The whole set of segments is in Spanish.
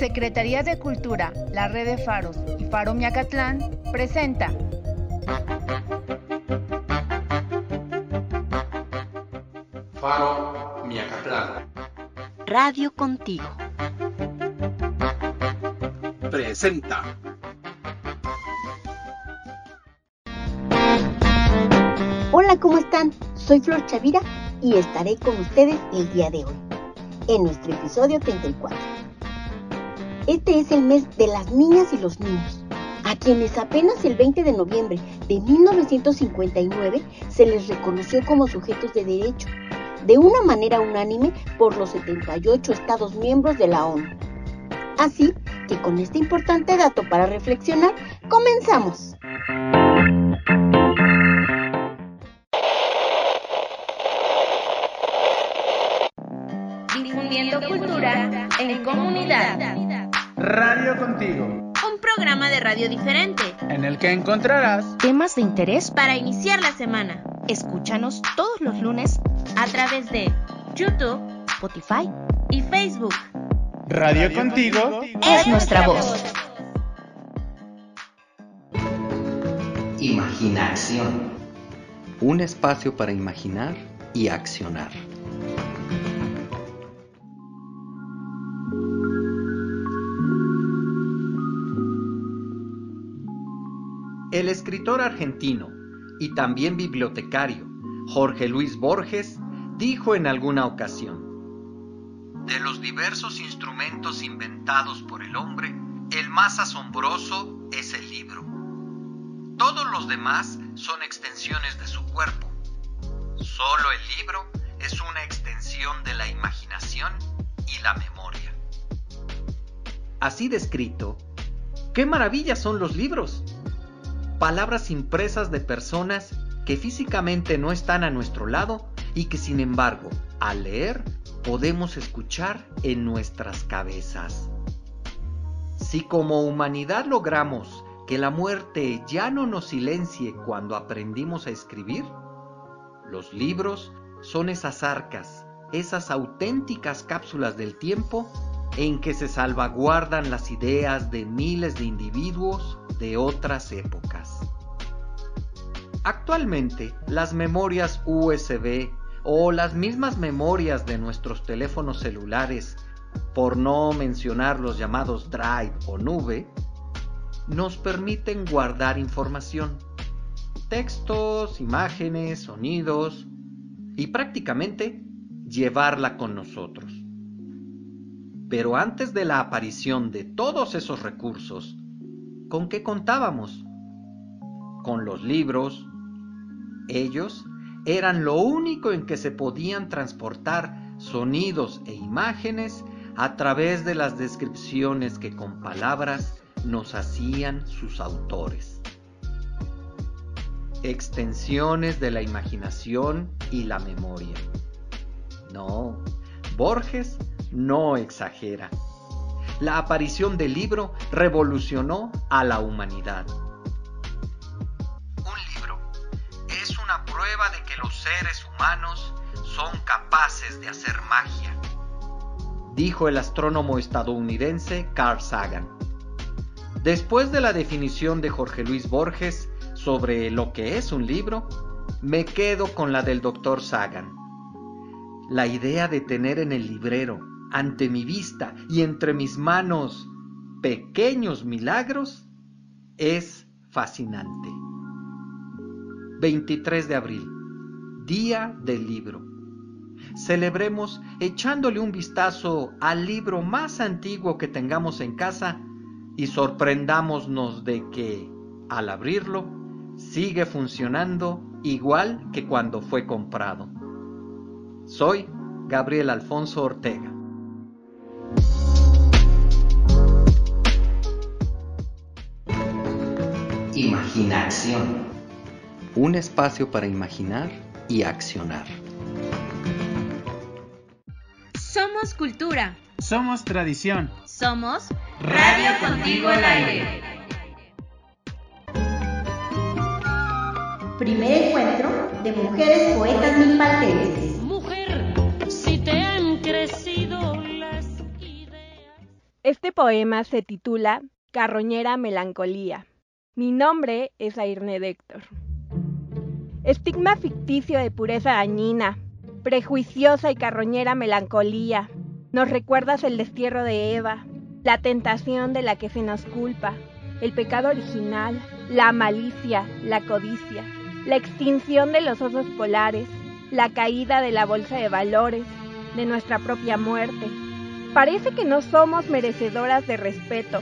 Secretaría de Cultura, la Red de Faros y Faro Miacatlán presenta Faro Miacatlán. Radio Contigo. Presenta. Hola, ¿cómo están? Soy Flor Chavira y estaré con ustedes el día de hoy, en nuestro episodio 34. Este es el mes de las niñas y los niños, a quienes apenas el 20 de noviembre de 1959 se les reconoció como sujetos de derecho, de una manera unánime por los 78 Estados miembros de la ONU. Así que con este importante dato para reflexionar, comenzamos. Difundiendo cultura en comunidad. Radio Contigo, Un programa de radio diferente en el que encontrarás temas de interés para iniciar la semana Escúchanos todos los lunes a través de YouTube Spotify. y Facebook. Radio Contigo. Es nuestra voz. Imaginación. Un espacio para imaginar y accionar. Escritor argentino y también bibliotecario Jorge Luis Borges dijo en alguna ocasión, de los diversos instrumentos inventados por el hombre, el más asombroso es el libro. Todos los demás son extensiones de su cuerpo. Solo el libro es una extensión de la imaginación y la memoria. Así descrito, ¿qué maravillas son los libros? Palabras impresas de personas que físicamente no están a nuestro lado y que sin embargo, al leer, podemos escuchar en nuestras cabezas. Si como humanidad logramos que la muerte ya no nos silencie cuando aprendimos a escribir, los libros son esas arcas, esas auténticas cápsulas del tiempo en que se salvaguardan las ideas de miles de individuos de otras épocas. Actualmente, las memorias USB o las mismas memorias de nuestros teléfonos celulares, por no mencionar los llamados drive o nube, nos permiten guardar información, textos, imágenes, sonidos y prácticamente llevarla con nosotros. Pero antes de la aparición de todos esos recursos, ¿con qué contábamos? Con los libros. Ellos eran lo único en que se podían transportar sonidos e imágenes a través de las descripciones que con palabras nos hacían sus autores. Extensiones de la imaginación y la memoria. No, Borges no exagera. La aparición del libro revolucionó a la humanidad. Prueba de que los seres humanos son capaces de hacer magia, dijo el astrónomo estadounidense Carl Sagan. Después de la definición de Jorge Luis Borges sobre lo que es un libro, me quedo con la del doctor Sagan. La idea de tener en el librero, ante mi vista y entre mis manos, pequeños milagros, es fascinante. 23 de abril, Día del Libro. Celebremos echándole un vistazo al libro más antiguo que tengamos en casa y sorprendámonos de que, al abrirlo, sigue funcionando igual que cuando fue comprado. Soy Gabriel Alfonso Ortega. Imaginación. Un espacio para imaginar y accionar. Somos cultura. Somos tradición. Somos Radio Contigo al aire. Primer encuentro de mujeres poetas milpaltenses. Mujer, si te han crecido las ideas. Este poema se titula Carroñera Melancolía. Mi nombre es Airne Héctor. Estigma ficticio de pureza dañina, prejuiciosa y carroñera melancolía. Nos recuerdas el destierro de Eva, la tentación de la que se nos culpa, el pecado original, la malicia, la codicia, la extinción de los osos polares, la caída de la bolsa de valores, de nuestra propia muerte. Parece que no somos merecedoras de respeto.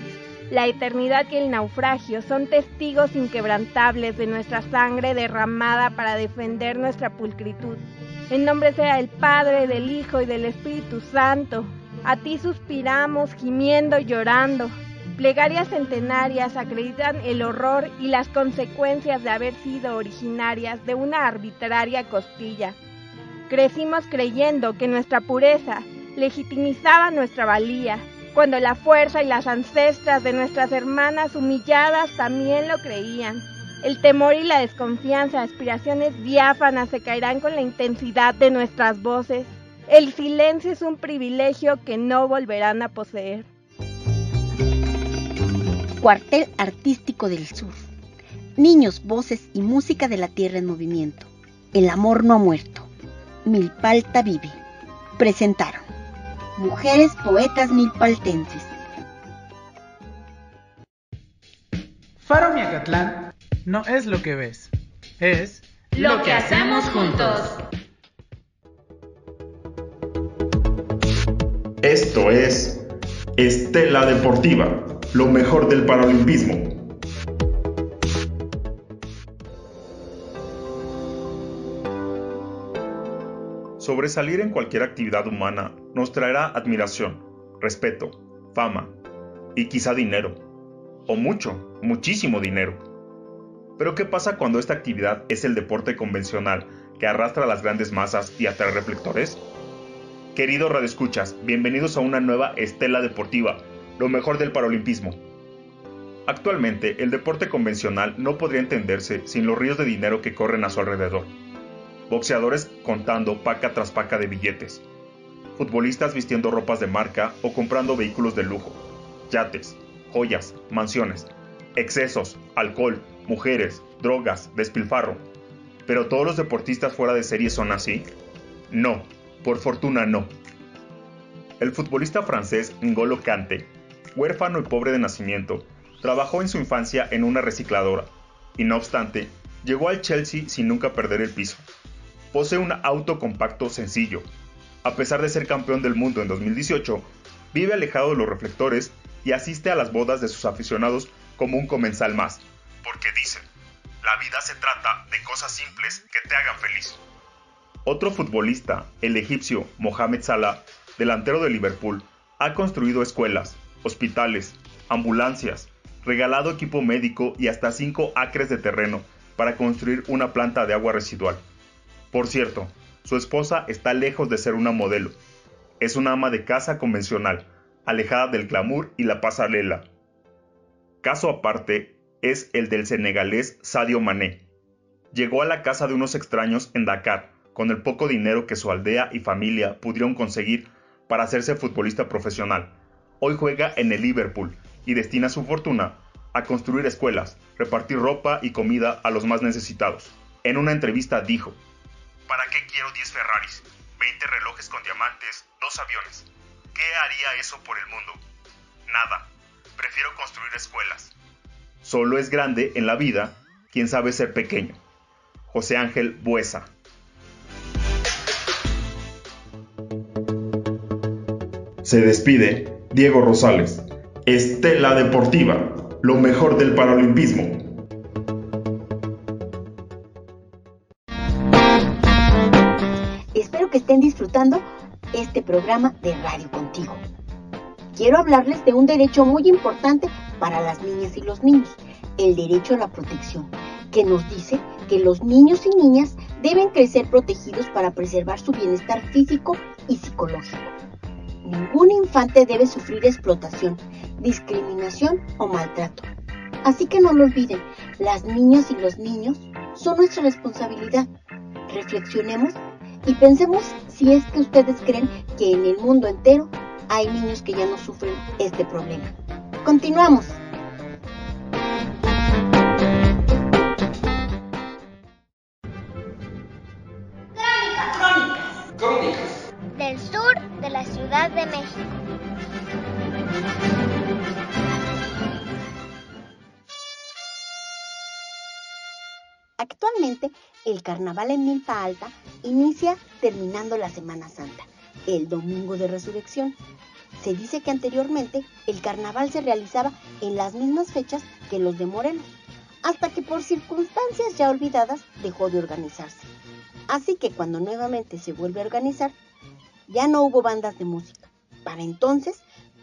La eternidad y el naufragio son testigos inquebrantables de nuestra sangre derramada para defender nuestra pulcritud. En nombre sea del Padre, del Hijo y del Espíritu Santo. A ti suspiramos, gimiendo y llorando. Plegarias centenarias acreditan el horror y las consecuencias de haber sido originarias de una arbitraria costilla. Crecimos creyendo que nuestra pureza legitimizaba nuestra valía, cuando la fuerza y las ancestras de nuestras hermanas humilladas también lo creían. El temor y la desconfianza, aspiraciones diáfanas se caerán con la intensidad de nuestras voces. El silencio es un privilegio que no volverán a poseer. Cuartel Artístico del Sur. Niños, voces y música de la tierra en movimiento. El amor no ha muerto. Milpalta vive. Presentaron. Mujeres poetas milpaltenses. Faro Miacatlán no es lo que ves, es Lo que hacemos juntos. Esto es Estela Deportiva, lo mejor del paralimpismo. Sobresalir en cualquier actividad humana nos traerá admiración, respeto, fama y quizá dinero. O mucho, muchísimo dinero. Pero ¿qué pasa cuando esta actividad es el deporte convencional que arrastra a las grandes masas y atrae reflectores? Queridos radioescuchas, bienvenidos a una nueva estela deportiva, lo mejor del paralimpismo. Actualmente, el deporte convencional no podría entenderse sin los ríos de dinero que corren a su alrededor. Boxeadores contando paca tras paca de billetes. Futbolistas vistiendo ropas de marca o comprando vehículos de lujo. Yates, joyas, mansiones. Excesos, alcohol, mujeres, drogas, despilfarro. ¿Pero todos los deportistas fuera de serie son así? No, por fortuna no. El futbolista francés N'Golo Kante, huérfano y pobre de nacimiento, trabajó en su infancia en una recicladora y no obstante, llegó al Chelsea sin nunca perder el piso. Posee un auto compacto sencillo. A pesar de ser campeón del mundo en 2018, vive alejado de los reflectores y asiste a las bodas de sus aficionados como un comensal más. Porque dicen, la vida se trata de cosas simples que te hagan feliz. Otro futbolista, el egipcio Mohamed Salah, delantero de Liverpool, ha construido escuelas, hospitales, ambulancias, regalado equipo médico y hasta 5 acres de terreno para construir una planta de agua residual. Por cierto, su esposa está lejos de ser una modelo. Es una ama de casa convencional, alejada del glamour y la pasarela. Caso aparte es el del senegalés Sadio Mané. Llegó a la casa de unos extraños en Dakar con el poco dinero que su aldea y familia pudieron conseguir para hacerse futbolista profesional. Hoy juega en el Liverpool y destina su fortuna a construir escuelas, repartir ropa y comida a los más necesitados. En una entrevista dijo, ¿Para qué quiero 10 Ferraris, 20 relojes con diamantes, dos aviones? ¿Qué haría eso por el mundo? Nada. Prefiero construir escuelas. Solo es grande en la vida quien sabe ser pequeño. José Ángel Buesa. Se despide Diego Rosales. Estela Deportiva, lo mejor del paralimpismo. Programa de Radio Contigo. Quiero hablarles de un derecho muy importante para las niñas y los niños, el derecho a la protección, que nos dice que los niños y niñas deben crecer protegidos para preservar su bienestar físico y psicológico. Ningún infante debe sufrir explotación, discriminación o maltrato. Así que no lo olviden, las niñas y los niños son nuestra responsabilidad. Reflexionemos y pensemos si es que ustedes creen que en el mundo entero hay niños que ya no sufren este problema. Continuamos. Crónicas. Del sur de la Ciudad de México. Actualmente, el carnaval en Milpa Alta inicia terminando la Semana Santa, el Domingo de Resurrección. Se dice que anteriormente el carnaval se realizaba en las mismas fechas que los de Morelos, hasta que por circunstancias ya olvidadas dejó de organizarse. Así que cuando nuevamente se vuelve a organizar, ya no hubo bandas de música. Para entonces,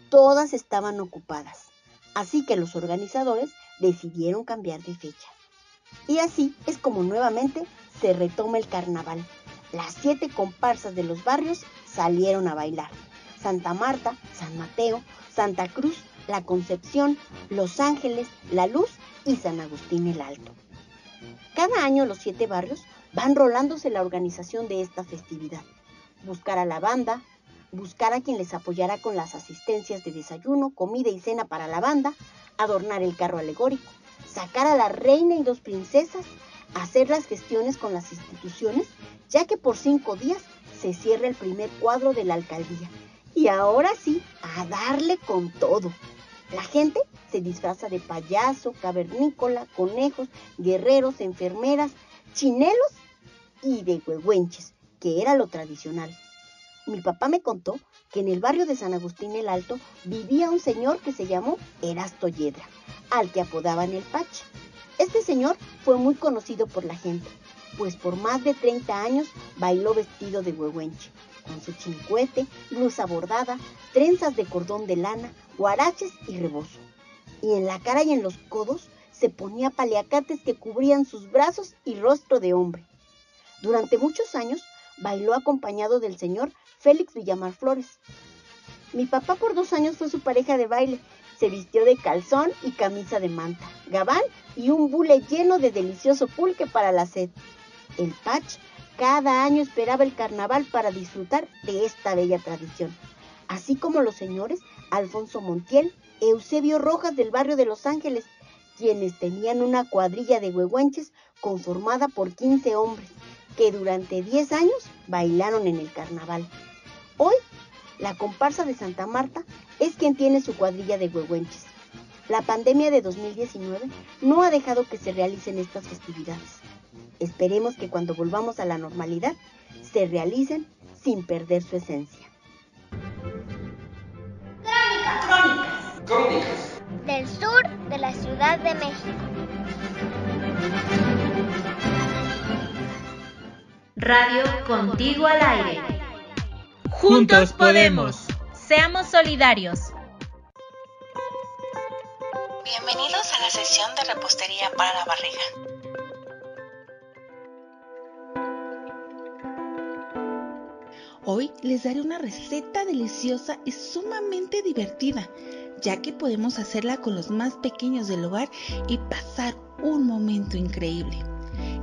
todas estaban ocupadas. Así que los organizadores decidieron cambiar de fecha. Y así es como nuevamente se retoma el carnaval. Las siete comparsas de los barrios salieron a bailar. Santa Marta, San Mateo, Santa Cruz, La Concepción, Los Ángeles, La Luz y San Agustín el Alto. Cada año los siete barrios van rolándose la organización de esta festividad. Buscar a la banda, buscar a quien les apoyará con las asistencias de desayuno, comida y cena para la banda, adornar el carro alegórico, sacar a la reina y dos princesas, hacer las gestiones con las instituciones, ya que por cinco días se cierra el primer cuadro de la alcaldía. Y ahora sí, a darle con todo. La gente se disfraza de payaso, cavernícola, conejos, guerreros, enfermeras, chinelos y de huehuenches, que era lo tradicional. Mi papá me contó que en el barrio de San Agustín el Alto vivía un señor que se llamó Erasto Yedra, al que apodaban el Pache. Este señor fue muy conocido por la gente, pues por más de 30 años bailó vestido de huehuenche, con su chincuete, blusa bordada, trenzas de cordón de lana, guaraches y rebozo. Y en la cara y en los codos se ponía paliacates que cubrían sus brazos y rostro de hombre. Durante muchos años bailó acompañado del señor Félix Villamar Flores. Mi papá por dos años fue su pareja de baile. Se vistió de calzón y camisa de manta, gabán y un bule lleno de delicioso pulque para la sed. El Pach cada año esperaba el carnaval para disfrutar de esta bella tradición, así como los señores Alfonso Montiel, Eusebio Rojas del barrio de Los Ángeles, quienes tenían una cuadrilla de huehuenches conformada por 15 hombres que durante 10 años bailaron en el carnaval. Hoy, la comparsa de Santa Marta es quien tiene su cuadrilla de huehuenches. La pandemia de 2019 no ha dejado que se realicen estas festividades. Esperemos que cuando volvamos a la normalidad se realicen sin perder su esencia. Crónicas. Crónicas. Del sur de la Ciudad de México. Radio Contigo al aire. Juntos podemos. Seamos solidarios. Bienvenidos a la sesión de repostería para la barriga. Hoy les daré una receta deliciosa y sumamente divertida, ya que podemos hacerla con los más pequeños del hogar y pasar un momento increíble.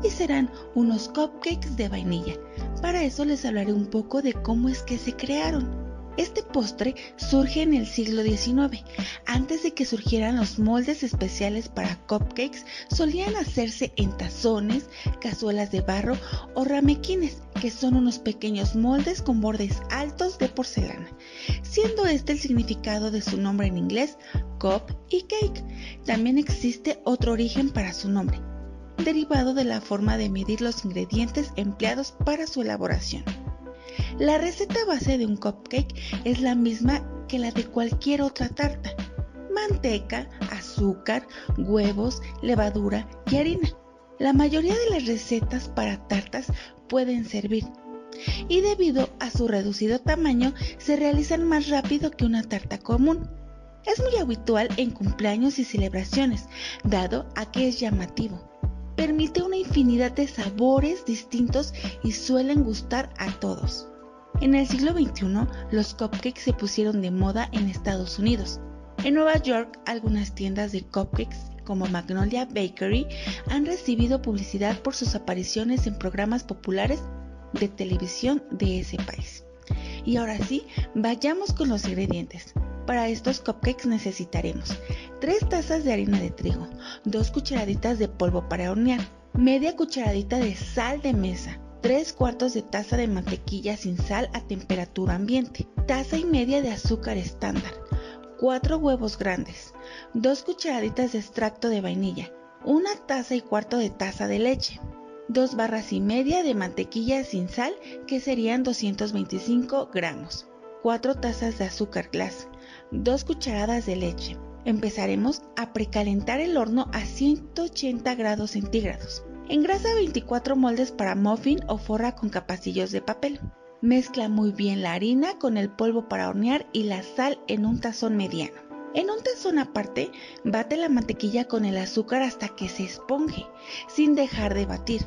Y serán unos cupcakes de vainilla. Para eso les hablaré un poco de cómo es que se crearon. Este postre surge en el siglo XIX. Antes de que surgieran los moldes especiales para cupcakes, solían hacerse en tazones, cazuelas de barro o ramequines, que son unos pequeños moldes con bordes altos de porcelana, siendo este el significado de su nombre en inglés, cup y cake. También existe otro origen para su nombre, derivado de la forma de medir los ingredientes empleados para su elaboración. La receta base de un cupcake es la misma que la de cualquier otra tarta. Manteca, azúcar, huevos, levadura y harina. La mayoría de las recetas para tartas pueden servir y debido a su reducido tamaño se realizan más rápido que una tarta común. Es muy habitual en cumpleaños y celebraciones, dado a que es llamativo. Permite una infinidad de sabores distintos y suelen gustar a todos. En el siglo XXI, los cupcakes se pusieron de moda en Estados Unidos. En Nueva York, algunas tiendas de cupcakes como Magnolia Bakery han recibido publicidad por sus apariciones en programas populares de televisión de ese país. Y ahora sí, vayamos con los ingredientes. Para estos cupcakes necesitaremos 3 tazas de harina de trigo, 2 cucharaditas de polvo para hornear, media cucharadita de sal de mesa, 3 cuartos de taza de mantequilla sin sal a temperatura ambiente, taza y media de azúcar estándar, 4 huevos grandes, 2 cucharaditas de extracto de vainilla, una taza y cuarto de taza de leche, 2 barras y media de mantequilla sin sal que serían 225 gramos, 4 tazas de azúcar glass, 2 cucharadas de leche. Empezaremos a precalentar el horno a 180 grados centígrados. Engrasa 24 moldes para muffin o forra con capacillos de papel. Mezcla muy bien la harina con el polvo para hornear y la sal en un tazón mediano. En un tazón aparte, bate la mantequilla con el azúcar hasta que se esponje, sin dejar de batir.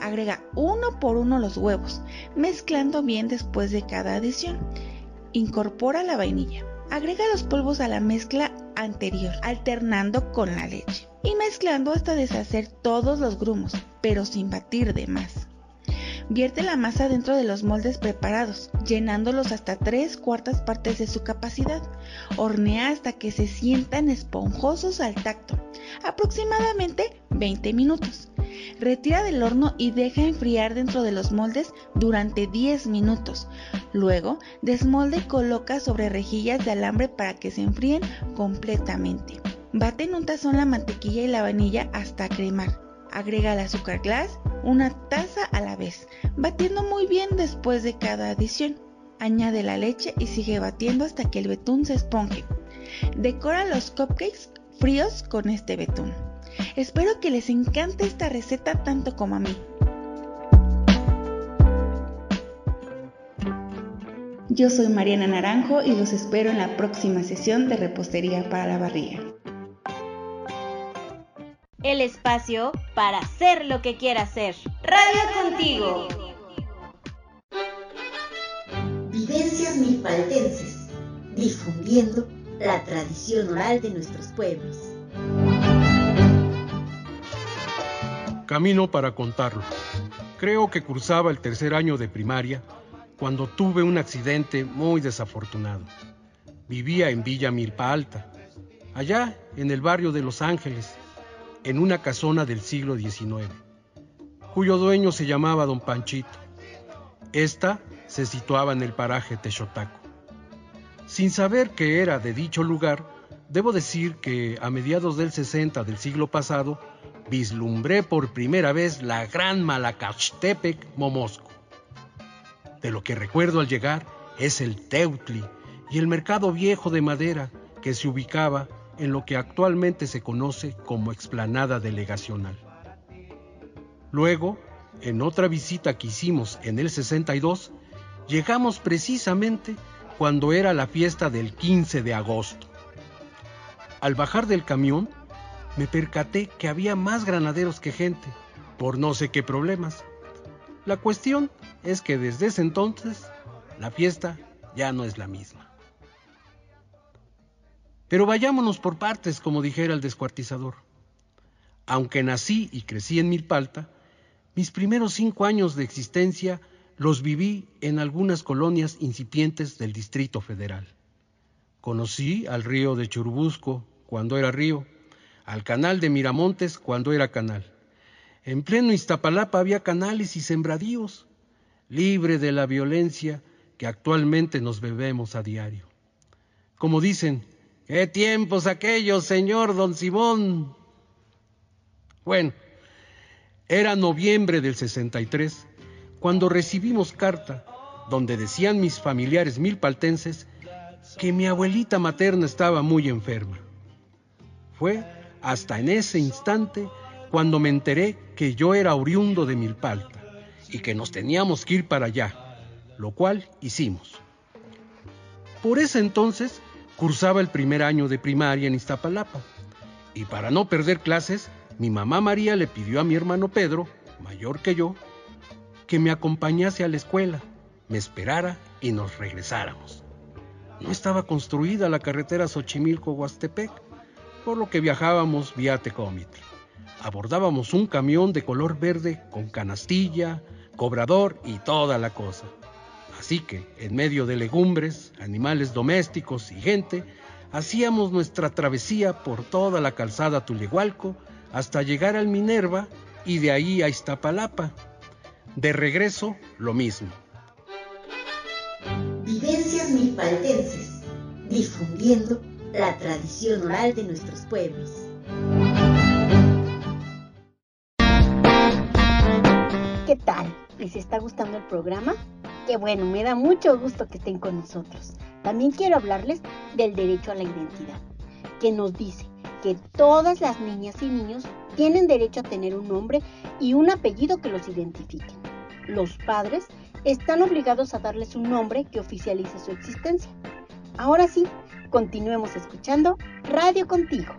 Agrega uno por uno los huevos, mezclando bien después de cada adición. Incorpora la vainilla. Agrega los polvos a la mezcla anterior, alternando con la leche y mezclando hasta deshacer todos los grumos, pero sin batir de más. Vierte la masa dentro de los moldes preparados, llenándolos hasta tres cuartas partes de su capacidad. Hornea hasta que se sientan esponjosos al tacto, aproximadamente 20 minutos. Retira del horno y deja enfriar dentro de los moldes durante 10 minutos. Luego, desmolde y coloca sobre rejillas de alambre para que se enfríen completamente. Bate en un tazón la mantequilla y la vainilla hasta cremar. Agrega el azúcar glass, una taza a la vez, batiendo muy bien después de cada adición. Añade la leche y sigue batiendo hasta que el betún se esponje. Decora los cupcakes fríos con este betún. Espero que les encante esta receta tanto como a mí. Yo soy Mariana Naranjo y los espero en la próxima sesión de repostería para la barriga el espacio para hacer lo que quiera hacer. Radio contigo. Vivencias milpaltenses, difundiendo la tradición oral de nuestros pueblos. Camino para contarlo. Creo que cursaba el tercer año de primaria cuando tuve un accidente muy desafortunado. Vivía en Villa Milpa Alta, allá en el barrio de Los Ángeles, en una casona del siglo XIX, cuyo dueño se llamaba Don Panchito. Esta se situaba en el paraje Texotaco. Sin saber que era de dicho lugar, debo decir que a mediados del 60 del siglo pasado vislumbré por primera vez la gran Malacachtepec Momosco. De lo que recuerdo al llegar es el Teutli y el mercado viejo de madera que se ubicaba en lo que actualmente se conoce como explanada delegacional. Luego, en otra visita que hicimos en el 62, llegamos precisamente cuando era la fiesta del 15 de agosto. Al bajar del camión, me percaté que había más granaderos que gente, por no sé qué problemas. La cuestión es que desde ese entonces la fiesta ya no es la misma. Pero vayámonos por partes, como dijera el descuartizador. Aunque nací y crecí en Milpalta, mis primeros cinco años de existencia los viví en algunas colonias incipientes del Distrito Federal. Conocí al río de Churubusco cuando era río, al canal de Miramontes cuando era canal. En pleno Iztapalapa había canales y sembradíos, libre de la violencia que actualmente nos bebemos a diario. Como dicen, ¡Qué tiempos aquellos, señor don Simón! Bueno, era noviembre del 63 cuando recibimos carta donde decían mis familiares milpaltenses que mi abuelita materna estaba muy enferma. Fue hasta en ese instante cuando me enteré que yo era oriundo de Milpalta y que nos teníamos que ir para allá, lo cual hicimos. Por ese entonces Cursaba el primer año de primaria en Iztapalapa. Y para no perder clases, mi mamá María le pidió a mi hermano Pedro, mayor que yo, que me acompañase a la escuela, me esperara y nos regresáramos. No estaba construida la carretera Xochimilco-Huastepec, por lo que viajábamos vía Tecómitl. Abordábamos un camión de color verde con canastilla, cobrador y toda la cosa. Así que, en medio de legumbres, animales domésticos y gente, hacíamos nuestra travesía por toda la calzada Tulehualco hasta llegar al Minerva y de ahí a Iztapalapa. De regreso, lo mismo. Vivencias milpaltenses, difundiendo la tradición oral de nuestros pueblos. ¿Qué tal? ¿Les está gustando el programa? Qué bueno, me da mucho gusto que estén con nosotros. También quiero hablarles del derecho a la identidad, que nos dice que todas las niñas y niños tienen derecho a tener un nombre y un apellido que los identifiquen. Los padres están obligados a darles un nombre que oficialice su existencia. Ahora sí, continuemos escuchando Radio Contigo.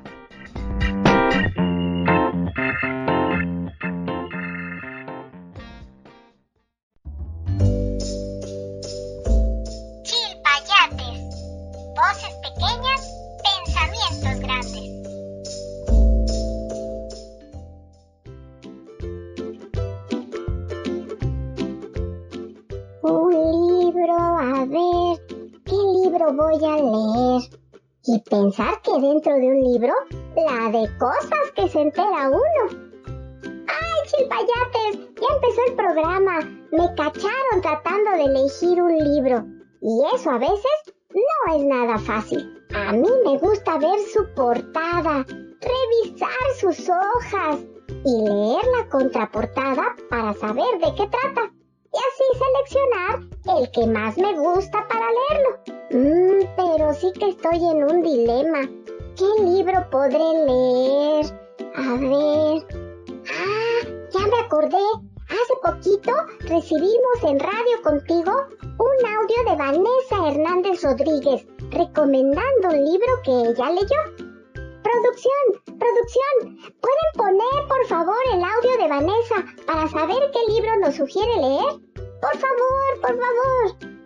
Pensar que dentro de un libro, la de cosas que se entera uno. ¡Ay, chilpayates! Ya empezó el programa. Me cacharon tratando de elegir un libro. Y eso a veces no es nada fácil. A mí me gusta ver su portada, revisar sus hojas y leer la contraportada para saber de qué trata y así seleccionar el que más me gusta para leerlo. Mmm, pero sí que estoy en un dilema. ¿Qué libro podré leer? A ver. Ah, ya me acordé. Hace poquito recibimos en Radio Contigo un audio de Vanessa Hernández Rodríguez recomendando un libro que ella leyó. Producción, producción, ¿pueden poner por favor el audio de Vanessa para saber qué libro nos sugiere leer? Por favor, por favor.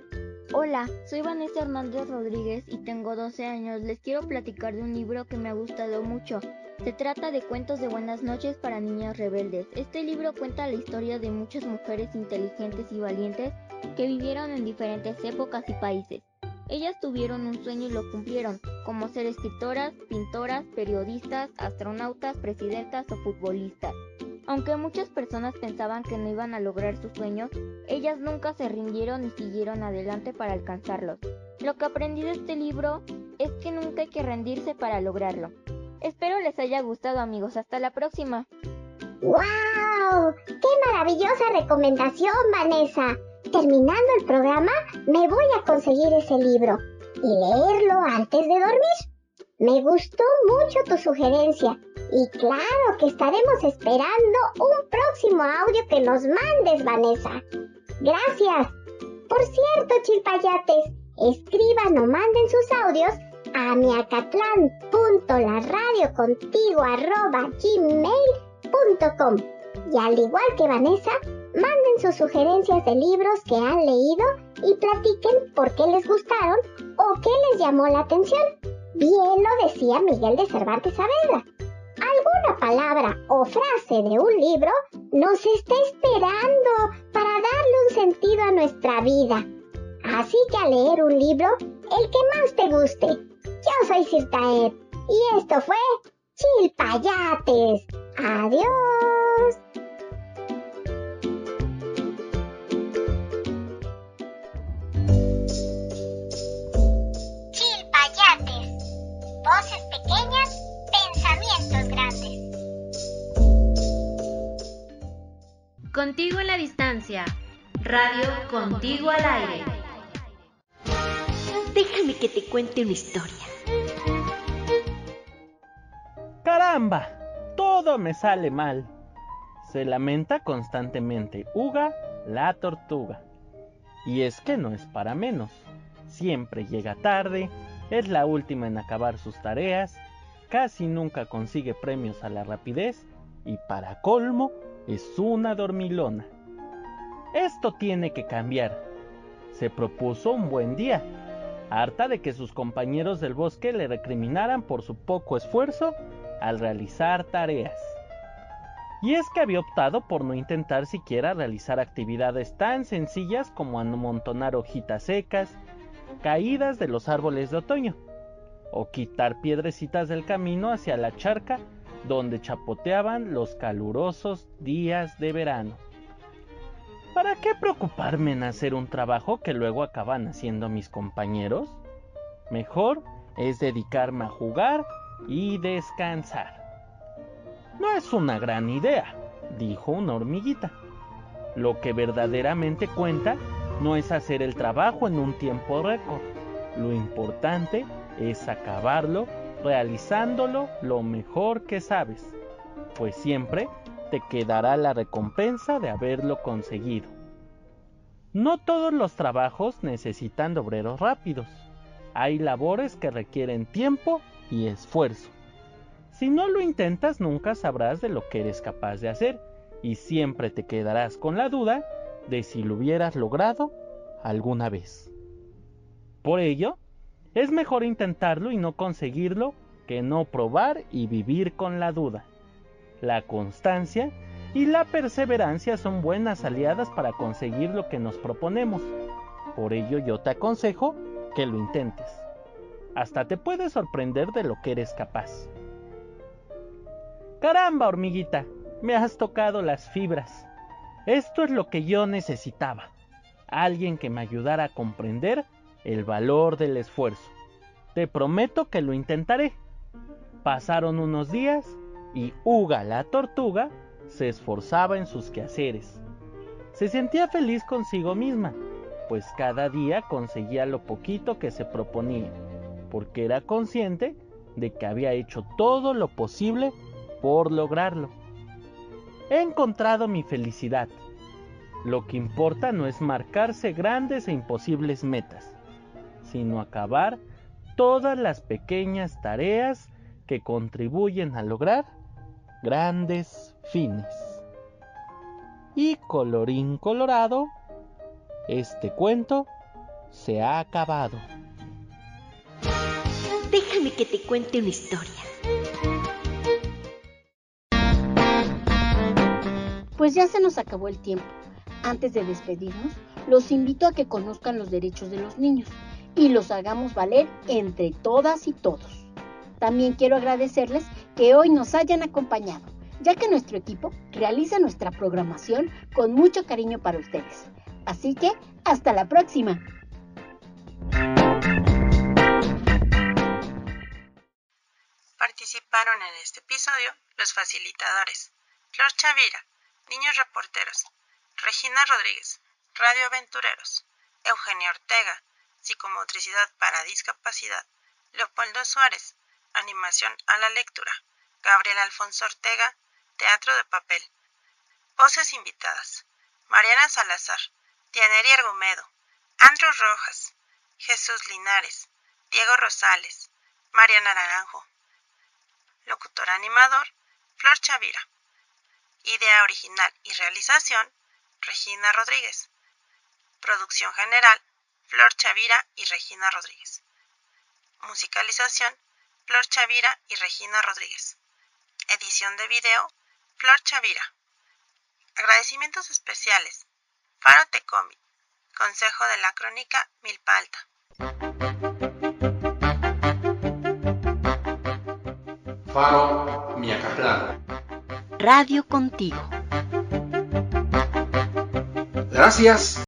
Hola, soy Vanessa Hernández Rodríguez y tengo 12 años. Les quiero platicar de un libro que me ha gustado mucho. Se trata de Cuentos de Buenas noches para Niñas Rebeldes. Este libro cuenta la historia de muchas mujeres inteligentes y valientes que vivieron en diferentes épocas y países. Ellas tuvieron un sueño y lo cumplieron, como ser escritoras, pintoras, periodistas, astronautas, presidentas o futbolistas. Aunque muchas personas pensaban que no iban a lograr sus sueños, ellas nunca se rindieron y siguieron adelante para alcanzarlos. Lo que aprendí de este libro es que nunca hay que rendirse para lograrlo. Espero les haya gustado amigos, hasta la próxima. ¡Wow! ¡Qué maravillosa recomendación, Vanessa! terminando el programa, me voy a conseguir ese libro y leerlo antes de dormir. Me gustó mucho tu sugerencia y claro que estaremos esperando un próximo audio que nos mandes, Vanessa. Gracias. Por cierto, chilpayates, escriban o manden sus audios a miacatlán.laradiocontigo.gmail.com y al igual que Vanessa, Manden sus sugerencias de libros que han leído y platiquen por qué les gustaron o qué les llamó la atención. Bien lo decía Miguel de Cervantes Saavedra. Alguna palabra o frase de un libro nos está esperando para darle un sentido a nuestra vida. Así que a leer un libro, el que más te guste. Yo soy Cirtaed y esto fue Chilpayates. Adiós. Contigo en la distancia. Radio Contigo al aire. Déjame que te cuente una historia. ¡Caramba! Todo me sale mal. Se lamenta constantemente Uga, la tortuga. Y es que no es para menos. Siempre llega tarde, es la última en acabar sus tareas, casi nunca consigue premios a la rapidez y para colmo es una dormilona. Esto tiene que cambiar. Se propuso un buen día, harta de que sus compañeros del bosque le recriminaran por su poco esfuerzo al realizar tareas. Y es que había optado por no intentar siquiera realizar actividades tan sencillas como amontonar hojitas secas, caídas de los árboles de otoño, o quitar piedrecitas del camino hacia la charca donde chapoteaban los calurosos días de verano. ¿Para qué preocuparme en hacer un trabajo que luego acaban haciendo mis compañeros? Mejor es dedicarme a jugar y descansar. No es una gran idea, dijo una hormiguita. Lo que verdaderamente cuenta no es hacer el trabajo en un tiempo récord. Lo importante es acabarlo realizándolo lo mejor que sabes, pues siempre te quedará la recompensa de haberlo conseguido. No todos los trabajos necesitan obreros rápidos. Hay labores que requieren tiempo y esfuerzo. Si no lo intentas nunca sabrás de lo que eres capaz de hacer y siempre te quedarás con la duda de si lo hubieras logrado alguna vez. Por ello, es mejor intentarlo y no conseguirlo que no probar y vivir con la duda. La constancia y la perseverancia son buenas aliadas para conseguir lo que nos proponemos. Por ello yo te aconsejo que lo intentes. Hasta te puedes sorprender de lo que eres capaz. Caramba, hormiguita, me has tocado las fibras. Esto es lo que yo necesitaba. Alguien que me ayudara a comprender el valor del esfuerzo. Te prometo que lo intentaré. Pasaron unos días y Uga la tortuga se esforzaba en sus quehaceres. Se sentía feliz consigo misma, pues cada día conseguía lo poquito que se proponía, porque era consciente de que había hecho todo lo posible por lograrlo. He encontrado mi felicidad. Lo que importa no es marcarse grandes e imposibles metas, sino acabar todas las pequeñas tareas que contribuyen a lograr grandes fines. Y colorín colorado, este cuento se ha acabado. Déjame que te cuente una historia. Pues ya se nos acabó el tiempo. Antes de despedirnos, los invito a que conozcan los derechos de los niños y los hagamos valer entre todas y todos. También quiero agradecerles que hoy nos hayan acompañado, ya que nuestro equipo realiza nuestra programación con mucho cariño para ustedes. Así que, hasta la próxima. Participaron en este episodio los facilitadores Flor Chavira, Niños Reporteros, Regina Rodríguez, Radio Aventureros, Eugenio Ortega, Psicomotricidad para Discapacidad, Leopoldo Suárez, Animación a la Lectura, Gabriel Alfonso Ortega, Teatro de Papel. Voces invitadas, Mariana Salazar, Dianeri Argumedo, Andrew Rojas, Jesús Linares, Diego Rosales, Mariana Naranjo. Locutor animador, Flor Chavira. Idea original y realización, Regina Rodríguez. Producción general, Flor Chavira y Regina Rodríguez. Musicalización, Flor Chavira y Regina Rodríguez. Edición de video, Flor Chavira. Agradecimientos especiales. Faro Tecomi. Consejo de la Crónica Milpa Alta. Faro Miacatlán. Radio contigo. Gracias